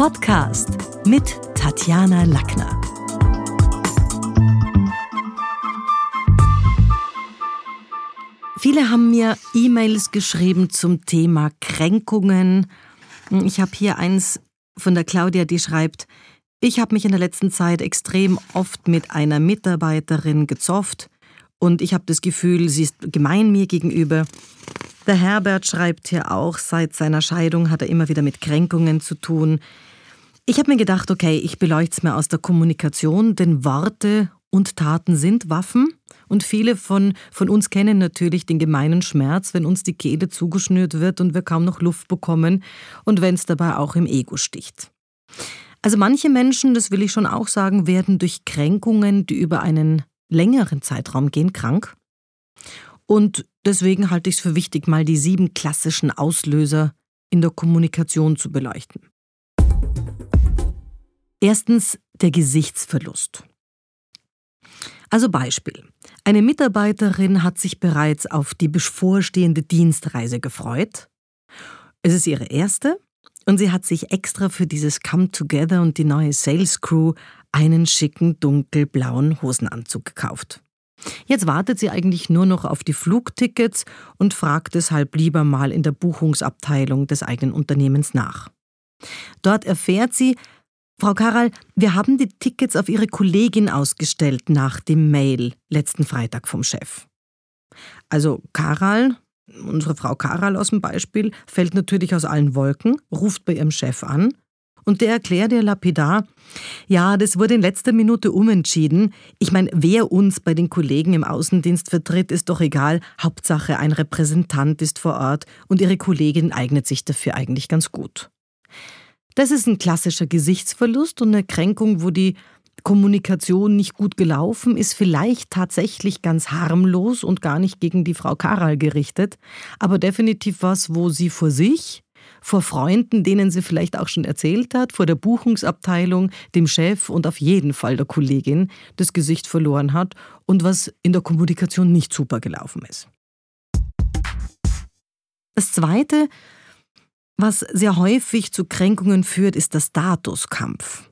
Podcast mit Tatjana Lackner. Viele haben mir E-Mails geschrieben zum Thema Kränkungen. Ich habe hier eins von der Claudia, die schreibt, ich habe mich in der letzten Zeit extrem oft mit einer Mitarbeiterin gezofft und ich habe das Gefühl, sie ist gemein mir gegenüber. Der Herbert schreibt hier auch, seit seiner Scheidung hat er immer wieder mit Kränkungen zu tun. Ich habe mir gedacht, okay, ich beleuchte es mir aus der Kommunikation, denn Worte und Taten sind Waffen. Und viele von, von uns kennen natürlich den gemeinen Schmerz, wenn uns die Kehle zugeschnürt wird und wir kaum noch Luft bekommen und wenn es dabei auch im Ego sticht. Also manche Menschen, das will ich schon auch sagen, werden durch Kränkungen, die über einen längeren Zeitraum gehen, krank. Und deswegen halte ich es für wichtig, mal die sieben klassischen Auslöser in der Kommunikation zu beleuchten. Erstens der Gesichtsverlust. Also Beispiel. Eine Mitarbeiterin hat sich bereits auf die bevorstehende Dienstreise gefreut. Es ist ihre erste und sie hat sich extra für dieses Come Together und die neue Sales Crew einen schicken dunkelblauen Hosenanzug gekauft. Jetzt wartet sie eigentlich nur noch auf die Flugtickets und fragt deshalb lieber mal in der Buchungsabteilung des eigenen Unternehmens nach. Dort erfährt sie, Frau Karal, wir haben die Tickets auf Ihre Kollegin ausgestellt nach dem Mail letzten Freitag vom Chef. Also Karal, unsere Frau Karal aus dem Beispiel, fällt natürlich aus allen Wolken, ruft bei ihrem Chef an und der erklärt ihr lapidar, ja, das wurde in letzter Minute umentschieden. Ich meine, wer uns bei den Kollegen im Außendienst vertritt, ist doch egal. Hauptsache, ein Repräsentant ist vor Ort und ihre Kollegin eignet sich dafür eigentlich ganz gut. Das ist ein klassischer Gesichtsverlust und eine Kränkung, wo die Kommunikation nicht gut gelaufen ist, vielleicht tatsächlich ganz harmlos und gar nicht gegen die Frau Karal gerichtet, aber definitiv was, wo sie vor sich, vor Freunden, denen sie vielleicht auch schon erzählt hat, vor der Buchungsabteilung, dem Chef und auf jeden Fall der Kollegin das Gesicht verloren hat und was in der Kommunikation nicht super gelaufen ist. Das Zweite, was sehr häufig zu Kränkungen führt, ist der Statuskampf.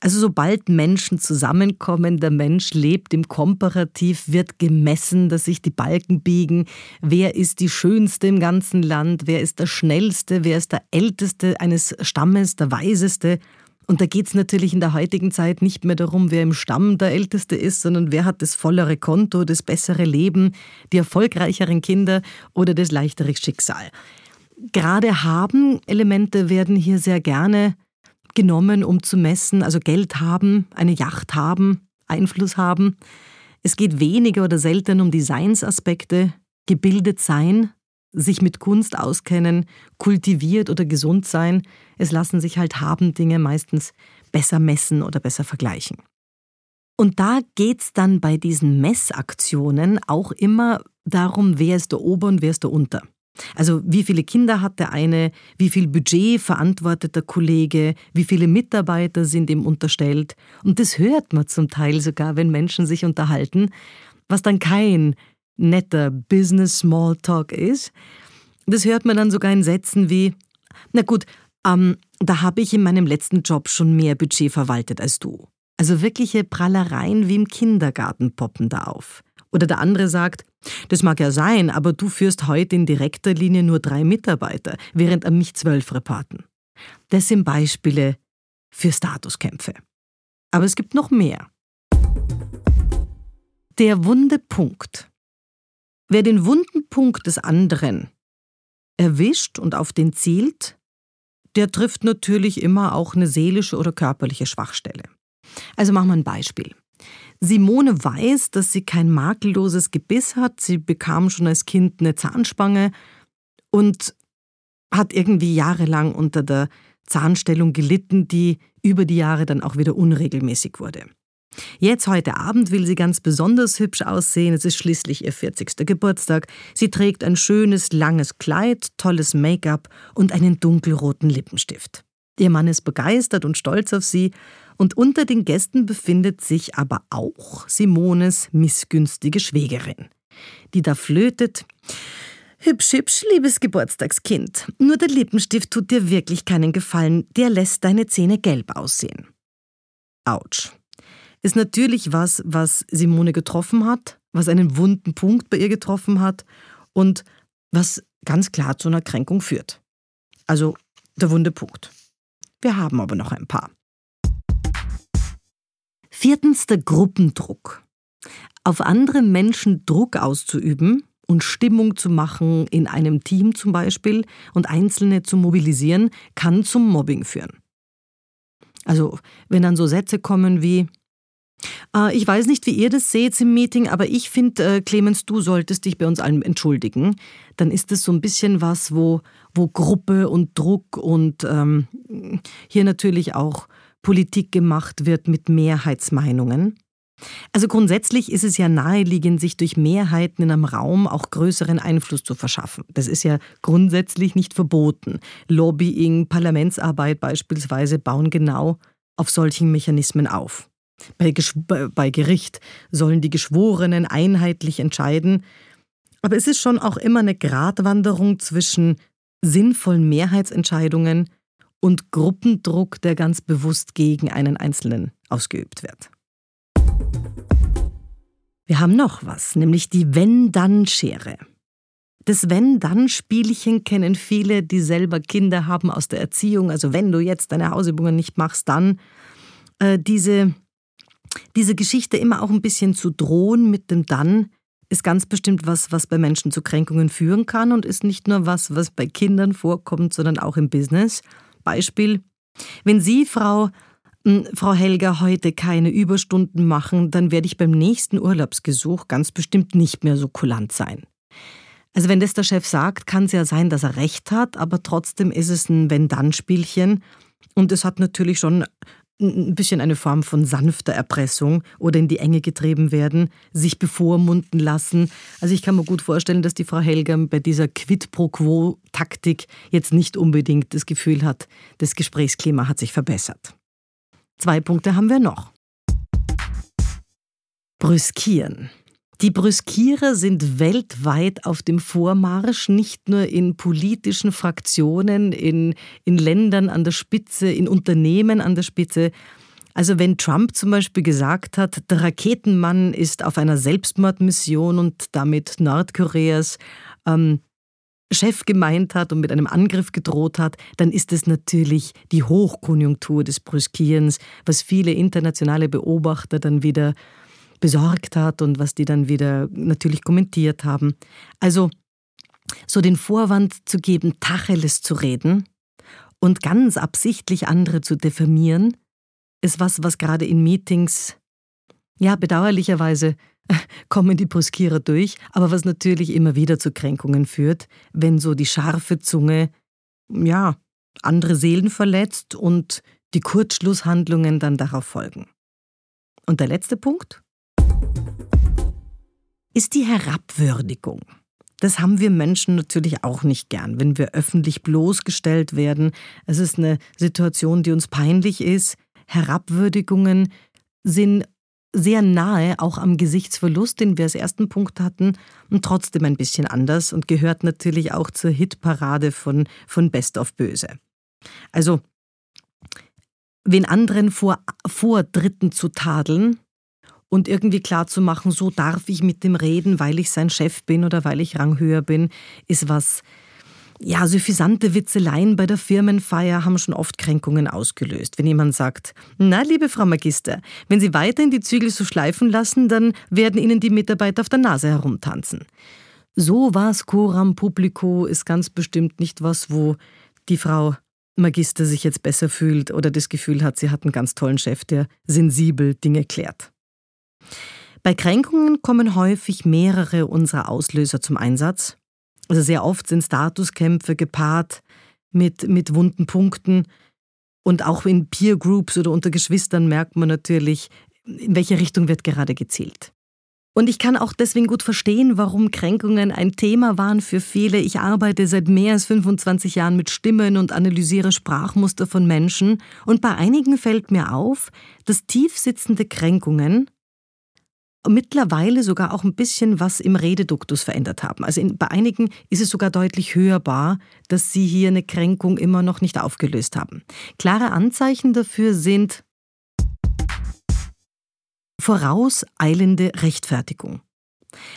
Also sobald Menschen zusammenkommen, der Mensch lebt im Komparativ, wird gemessen, dass sich die Balken biegen. Wer ist die Schönste im ganzen Land? Wer ist der Schnellste? Wer ist der Älteste eines Stammes, der Weiseste? Und da geht es natürlich in der heutigen Zeit nicht mehr darum, wer im Stamm der Älteste ist, sondern wer hat das vollere Konto, das bessere Leben, die erfolgreicheren Kinder oder das leichtere Schicksal gerade haben Elemente werden hier sehr gerne genommen, um zu messen, also Geld haben, eine Yacht haben, Einfluss haben. Es geht weniger oder selten um Designsaspekte, gebildet sein, sich mit Kunst auskennen, kultiviert oder gesund sein. Es lassen sich halt haben Dinge meistens besser messen oder besser vergleichen. Und da geht's dann bei diesen Messaktionen auch immer darum, wer ist der Ober und wer ist der Unter. Also wie viele Kinder hat der eine, wie viel Budget verantwortet der Kollege, wie viele Mitarbeiter sind ihm unterstellt. Und das hört man zum Teil sogar, wenn Menschen sich unterhalten, was dann kein netter Business Smalltalk ist. Das hört man dann sogar in Sätzen wie, na gut, ähm, da habe ich in meinem letzten Job schon mehr Budget verwaltet als du. Also wirkliche Prallereien wie im Kindergarten poppen da auf. Oder der andere sagt, das mag ja sein, aber du führst heute in direkter Linie nur drei Mitarbeiter, während an mich zwölf reporten. Das sind Beispiele für Statuskämpfe. Aber es gibt noch mehr. Der wunde Punkt. Wer den wunden Punkt des anderen erwischt und auf den zielt, der trifft natürlich immer auch eine seelische oder körperliche Schwachstelle. Also machen wir ein Beispiel. Simone weiß, dass sie kein makelloses Gebiss hat. Sie bekam schon als Kind eine Zahnspange und hat irgendwie jahrelang unter der Zahnstellung gelitten, die über die Jahre dann auch wieder unregelmäßig wurde. Jetzt heute Abend will sie ganz besonders hübsch aussehen. Es ist schließlich ihr 40. Geburtstag. Sie trägt ein schönes, langes Kleid, tolles Make-up und einen dunkelroten Lippenstift. Ihr Mann ist begeistert und stolz auf sie und unter den Gästen befindet sich aber auch Simones missgünstige Schwägerin, die da flötet. Hübsch, hübsch, liebes Geburtstagskind. Nur der Lippenstift tut dir wirklich keinen Gefallen, der lässt deine Zähne gelb aussehen. Autsch. Ist natürlich was, was Simone getroffen hat, was einen wunden Punkt bei ihr getroffen hat und was ganz klar zu einer Kränkung führt. Also der wunde Punkt. Wir haben aber noch ein paar. Viertens der Gruppendruck. Auf andere Menschen Druck auszuüben und Stimmung zu machen in einem Team zum Beispiel und Einzelne zu mobilisieren, kann zum Mobbing führen. Also wenn dann so Sätze kommen wie, äh, ich weiß nicht, wie ihr das seht im Meeting, aber ich finde, äh, Clemens, du solltest dich bei uns allen entschuldigen. Dann ist das so ein bisschen was, wo, wo Gruppe und Druck und ähm, hier natürlich auch Politik gemacht wird mit Mehrheitsmeinungen. Also grundsätzlich ist es ja naheliegend, sich durch Mehrheiten in einem Raum auch größeren Einfluss zu verschaffen. Das ist ja grundsätzlich nicht verboten. Lobbying, Parlamentsarbeit beispielsweise bauen genau auf solchen Mechanismen auf. Bei, bei Gericht sollen die Geschworenen einheitlich entscheiden. Aber es ist schon auch immer eine Gratwanderung zwischen sinnvollen Mehrheitsentscheidungen und Gruppendruck, der ganz bewusst gegen einen Einzelnen ausgeübt wird. Wir haben noch was, nämlich die Wenn-Dann-Schere. Das Wenn-Dann-Spielchen kennen viele, die selber Kinder haben aus der Erziehung. Also wenn du jetzt deine Hausübungen nicht machst, dann äh, diese diese Geschichte immer auch ein bisschen zu drohen mit dem Dann ist ganz bestimmt was, was bei Menschen zu Kränkungen führen kann und ist nicht nur was, was bei Kindern vorkommt, sondern auch im Business. Beispiel, wenn Sie, Frau, hm, Frau Helga, heute keine Überstunden machen, dann werde ich beim nächsten Urlaubsgesuch ganz bestimmt nicht mehr so kulant sein. Also wenn das der Chef sagt, kann es ja sein, dass er recht hat, aber trotzdem ist es ein Wenn-Dann-Spielchen und es hat natürlich schon ein bisschen eine Form von sanfter Erpressung oder in die Enge getrieben werden, sich bevormunden lassen. Also ich kann mir gut vorstellen, dass die Frau Helger bei dieser Quid pro quo Taktik jetzt nicht unbedingt das Gefühl hat, das Gesprächsklima hat sich verbessert. Zwei Punkte haben wir noch. Brüskieren. Die Brüskierer sind weltweit auf dem Vormarsch, nicht nur in politischen Fraktionen, in, in Ländern an der Spitze, in Unternehmen an der Spitze. Also wenn Trump zum Beispiel gesagt hat, der Raketenmann ist auf einer Selbstmordmission und damit Nordkoreas ähm, Chef gemeint hat und mit einem Angriff gedroht hat, dann ist es natürlich die Hochkonjunktur des Brüskierens, was viele internationale Beobachter dann wieder besorgt hat und was die dann wieder natürlich kommentiert haben. Also so den Vorwand zu geben, Tacheles zu reden und ganz absichtlich andere zu diffamieren, ist was, was gerade in Meetings, ja, bedauerlicherweise kommen die Bruskierer durch, aber was natürlich immer wieder zu Kränkungen führt, wenn so die scharfe Zunge, ja, andere Seelen verletzt und die Kurzschlusshandlungen dann darauf folgen. Und der letzte Punkt? Ist die Herabwürdigung. Das haben wir Menschen natürlich auch nicht gern, wenn wir öffentlich bloßgestellt werden. Es ist eine Situation, die uns peinlich ist. Herabwürdigungen sind sehr nahe, auch am Gesichtsverlust, den wir als ersten Punkt hatten, und trotzdem ein bisschen anders und gehört natürlich auch zur Hitparade von, von Best of Böse. Also, wen anderen vor, vor Dritten zu tadeln, und irgendwie klar zu machen, so darf ich mit dem reden, weil ich sein Chef bin oder weil ich ranghöher bin, ist was. Ja, suffisante Witzeleien bei der Firmenfeier haben schon oft Kränkungen ausgelöst. Wenn jemand sagt, na, liebe Frau Magister, wenn Sie weiterhin die Zügel so schleifen lassen, dann werden Ihnen die Mitarbeiter auf der Nase herumtanzen. So was coram publico ist ganz bestimmt nicht was, wo die Frau Magister sich jetzt besser fühlt oder das Gefühl hat, sie hat einen ganz tollen Chef, der sensibel Dinge klärt. Bei Kränkungen kommen häufig mehrere unserer Auslöser zum Einsatz. Also sehr oft sind Statuskämpfe gepaart mit, mit wunden Punkten. Und auch in Peer Groups oder unter Geschwistern merkt man natürlich, in welche Richtung wird gerade gezielt. Und ich kann auch deswegen gut verstehen, warum Kränkungen ein Thema waren für viele. Ich arbeite seit mehr als 25 Jahren mit Stimmen und analysiere Sprachmuster von Menschen. Und bei einigen fällt mir auf, dass tiefsitzende Kränkungen mittlerweile sogar auch ein bisschen was im Rededuktus verändert haben. Also in, bei einigen ist es sogar deutlich hörbar, dass sie hier eine Kränkung immer noch nicht aufgelöst haben. Klare Anzeichen dafür sind vorauseilende Rechtfertigung.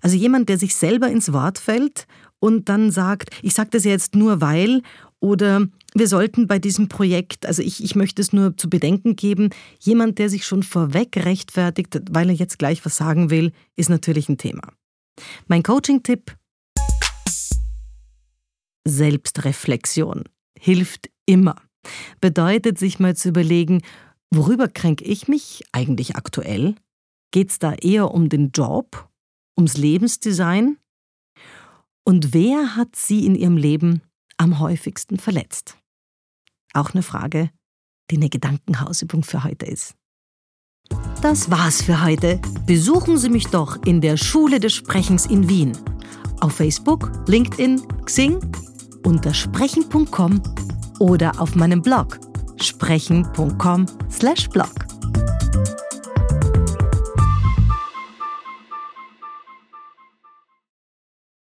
Also jemand, der sich selber ins Wort fällt und dann sagt, ich sage das jetzt nur weil oder wir sollten bei diesem Projekt, also ich, ich möchte es nur zu bedenken geben, jemand, der sich schon vorweg rechtfertigt, weil er jetzt gleich was sagen will, ist natürlich ein Thema. Mein Coaching-Tipp, Selbstreflexion hilft immer. Bedeutet sich mal zu überlegen, worüber kränke ich mich eigentlich aktuell? Geht es da eher um den Job, ums Lebensdesign? Und wer hat Sie in Ihrem Leben am häufigsten verletzt? Auch eine Frage, die eine Gedankenhausübung für heute ist. Das war's für heute. Besuchen Sie mich doch in der Schule des Sprechens in Wien. Auf Facebook, LinkedIn, Xing, unter sprechen.com oder auf meinem Blog sprechen.com/blog.